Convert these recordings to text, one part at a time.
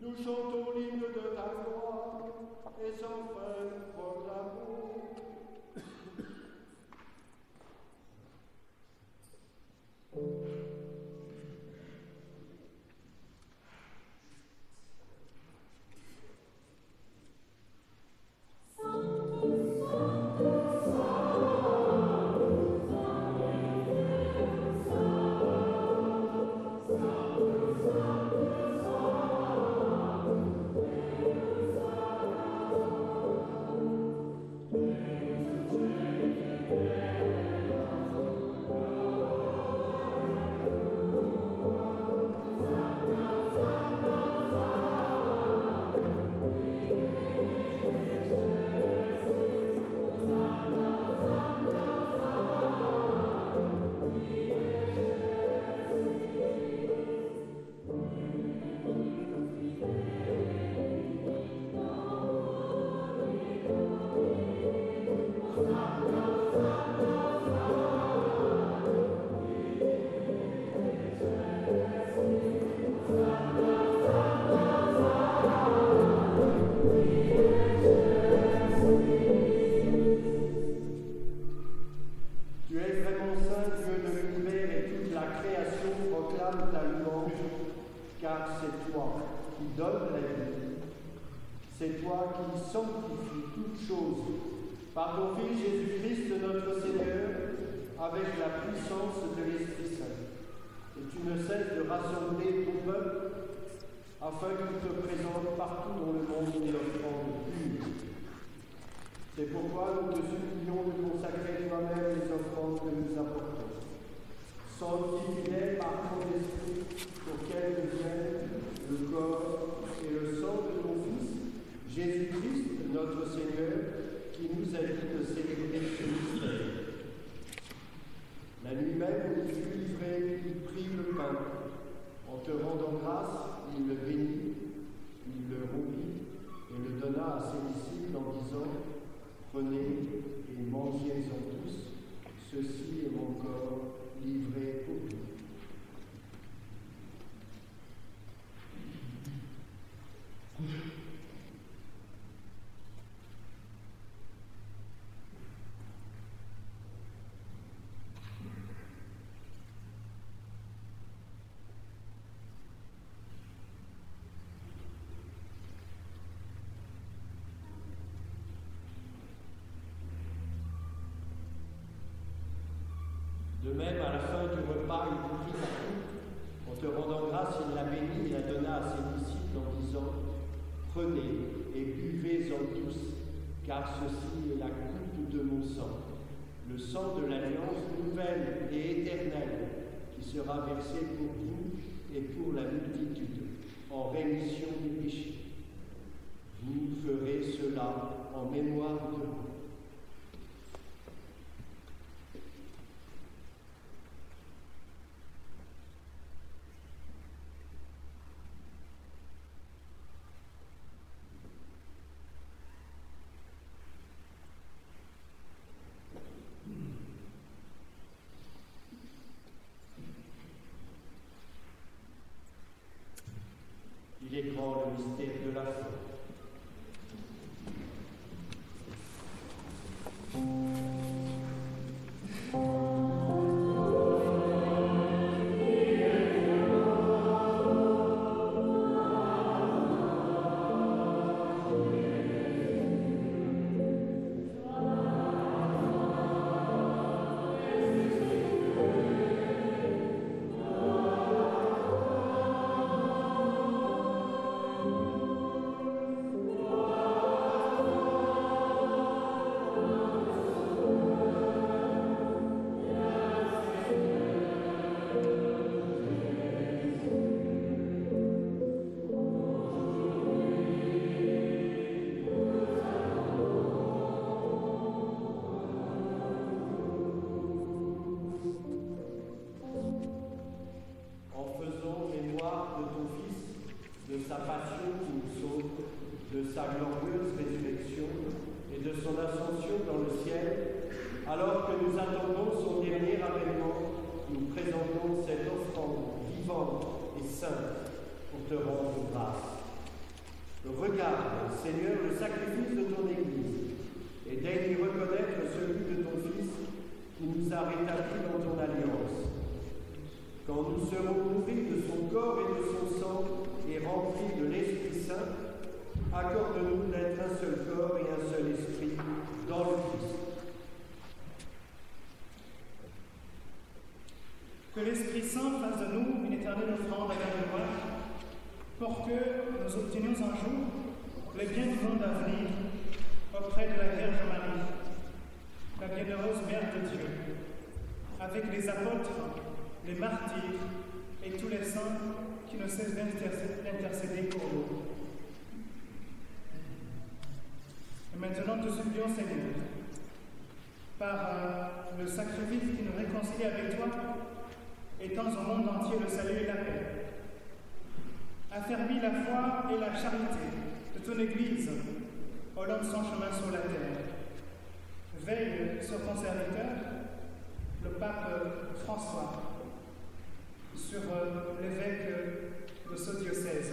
nous chantons l'hymne de ta gloire et sans fin qui donnes la vie. C'est toi qui sanctifies toutes choses par ton Fils Jésus-Christ, notre Seigneur, avec la puissance de l'Esprit Saint. Et tu ne cesses de rassembler ton peuple afin qu'il te présente partout dans le monde une offrande pure. C'est pourquoi nous te supplions de consacrer toi-même les offrandes que nous apportons. Sanctifie-les par ton esprit pour qu'elles deviennent le corps et le sang de ton Fils, Jésus-Christ, notre Seigneur, qui nous a dit de célébrer ce mystère. La nuit même où il fut livré, il prit le pain. En te rendant grâce, il le bénit, il le rompit et le donna à ses disciples en disant Prenez et mangez-en tous, ceci est mon corps livré pour vous. De même, à la fin du repas, il prit la coupe. En te rendant grâce, il la bénit et la donna à ses disciples en disant Prenez et buvez-en tous, car ceci est la coupe de mon sang, le sang de l'alliance nouvelle et éternelle, qui sera versé pour vous et pour la multitude, en rémission des péchés. Vous ferez cela en mémoire de moi. Il est grand le mystère Seigneur, le sacrifice de ton Église, et daigne reconnaître celui de ton Fils qui nous a rétablis dans ton alliance. Quand nous serons nourris de son corps et de son sang et remplis de l'Esprit Saint, accorde-nous d'être un seul corps et un seul esprit dans le Christ. Que l'Esprit Saint fasse de nous une éternelle offrande à la gloire pour que nous obtenions un jour le bien du monde à venir auprès de la Vierge Marie, la bienheureuse Mère de Dieu, avec les apôtres, les martyrs et tous les saints qui ne cessent d'intercéder pour nous. Et maintenant, te supplions, Seigneur, par euh, le sacrifice qui nous réconcilie avec toi, étends au monde entier le salut et la paix affermis la foi et la charité ton Église long de son chemin sur la terre. Veille sur ton serviteur, le pape François, sur euh, l'évêque de ce diocèse,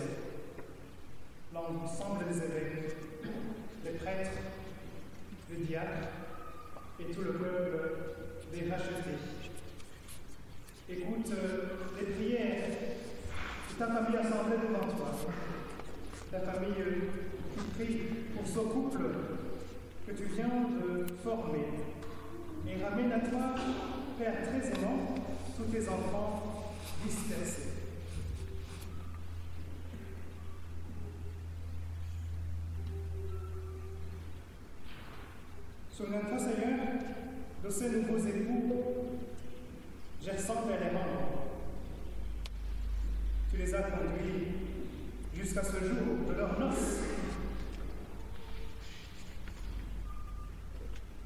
l'ensemble des évêques, les prêtres, les diacres et tout le peuple des rachetés. Écoute euh, les prières ta famille assemblée devant toi, ta famille pour ce couple que tu viens de former. Et ramène à toi, Père très aimant, tous tes enfants dispersés. Souviens-toi, Seigneur, de ces nouveaux époux, j'ai senti les membres tu les as conduits jusqu'à ce jour de leur noces.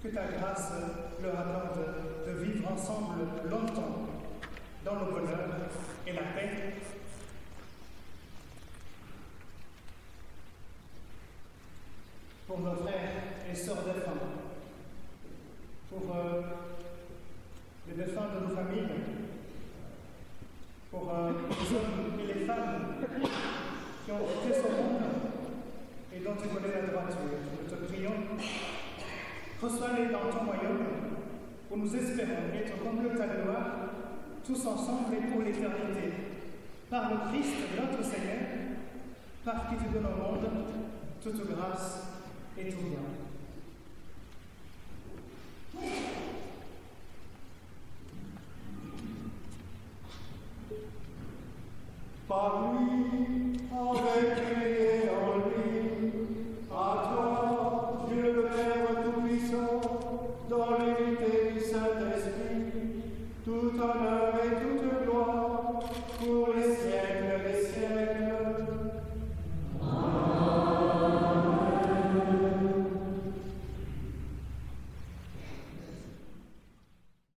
Que ta grâce leur accorde de vivre ensemble longtemps dans le bonheur et la paix. Pour nos frères et sœurs défunts, pour euh, les défunts de nos familles, pour euh, les hommes et les femmes qui ont quitté ce monde et dont tu connais la droiture. Nous te prions, reçois-les dans ton royaume, où nous espérons être de ta gloire, tous ensemble et pour l'éternité. Par le Christ, notre Seigneur, par qui tu donnes au monde toute grâce et tout bien.